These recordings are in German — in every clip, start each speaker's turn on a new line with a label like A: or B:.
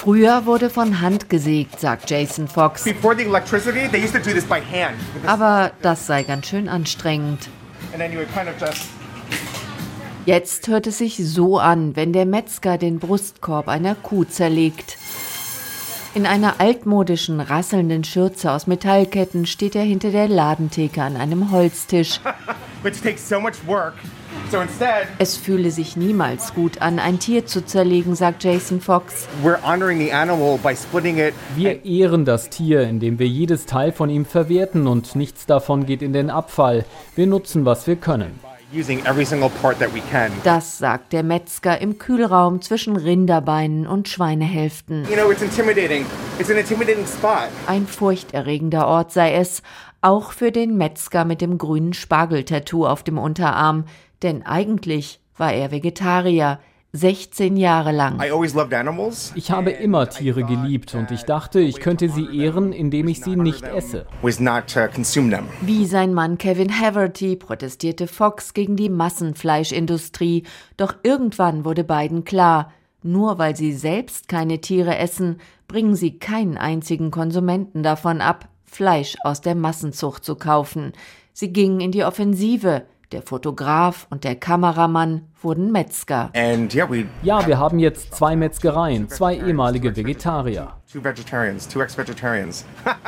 A: Früher wurde von Hand gesägt, sagt Jason Fox. Aber das sei ganz schön anstrengend. Jetzt hört es sich so an, wenn der Metzger den Brustkorb einer Kuh zerlegt. In einer altmodischen, rasselnden Schürze aus Metallketten steht er hinter der Ladentheke an einem Holztisch. Es fühle sich niemals gut an, ein Tier zu zerlegen, sagt Jason Fox.
B: Wir ehren das Tier, indem wir jedes Teil von ihm verwerten und nichts davon geht in den Abfall. Wir nutzen, was wir können.
A: Das sagt der Metzger im Kühlraum zwischen Rinderbeinen und Schweinehälften. Ein furchterregender Ort sei es, auch für den Metzger mit dem grünen Spargeltattoo auf dem Unterarm, denn eigentlich war er Vegetarier. 16 Jahre lang.
B: Ich habe immer Tiere geliebt und ich dachte, ich könnte sie ehren, indem ich sie nicht esse.
A: Wie sein Mann Kevin Haverty protestierte Fox gegen die Massenfleischindustrie, doch irgendwann wurde beiden klar, nur weil sie selbst keine Tiere essen, bringen sie keinen einzigen Konsumenten davon ab, Fleisch aus der Massenzucht zu kaufen. Sie gingen in die Offensive, der Fotograf und der Kameramann wurden Metzger.
B: Ja, wir haben jetzt zwei Metzgereien, zwei ehemalige Vegetarier.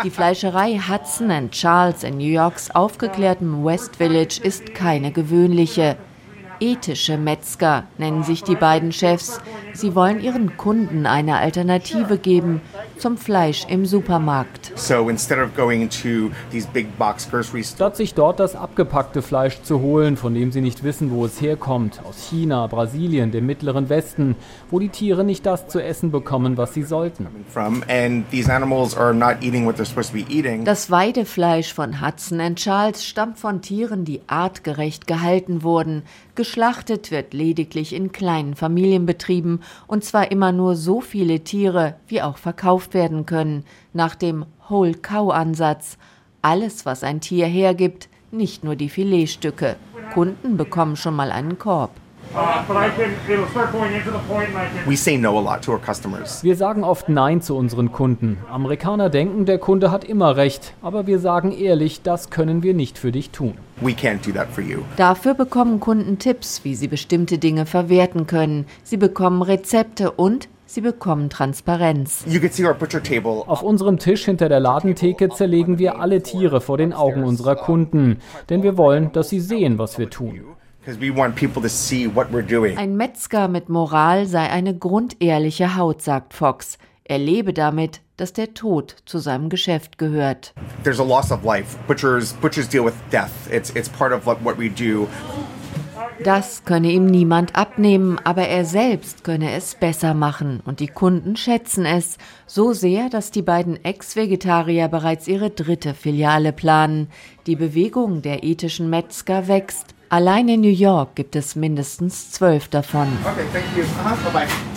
A: Die Fleischerei Hudson Charles in New Yorks aufgeklärtem West Village ist keine gewöhnliche. Ethische Metzger nennen sich die beiden Chefs. Sie wollen ihren Kunden eine Alternative geben zum Fleisch im Supermarkt.
B: Statt sich dort das abgepackte Fleisch zu holen, von dem sie nicht wissen, wo es herkommt, aus China, Brasilien, dem Mittleren Westen, wo die Tiere nicht das zu essen bekommen, was sie sollten.
A: Das Weidefleisch von Hudson Charles stammt von Tieren, die artgerecht gehalten wurden. Geschlachtet wird lediglich in kleinen Familienbetrieben und zwar immer nur so viele Tiere, wie auch verkauft werden können, nach dem Whole Cow Ansatz. Alles, was ein Tier hergibt, nicht nur die Filetstücke. Kunden bekommen schon mal einen Korb.
B: Wir sagen oft Nein zu unseren Kunden. Amerikaner denken, der Kunde hat immer recht, aber wir sagen ehrlich, das können wir nicht für dich tun.
A: Dafür bekommen Kunden Tipps, wie sie bestimmte Dinge verwerten können. Sie bekommen Rezepte und Sie bekommen Transparenz.
B: Auf unserem Tisch hinter der Ladentheke zerlegen wir alle Tiere vor den Augen unserer Kunden, denn wir wollen, dass sie sehen, was wir tun.
A: Ein Metzger mit Moral sei eine grundehrliche Haut, sagt Fox. Er lebe damit, dass der Tod zu seinem Geschäft gehört. There's a loss of life. Butchers, butchers deal with death. It's, it's part of what we do. Das könne ihm niemand abnehmen, aber er selbst könne es besser machen und die Kunden schätzen es so sehr, dass die beiden Ex-Vegetarier bereits ihre dritte Filiale planen. Die Bewegung der ethischen Metzger wächst. Allein in New York gibt es mindestens zwölf davon. Okay, thank you. -huh. Bye -bye.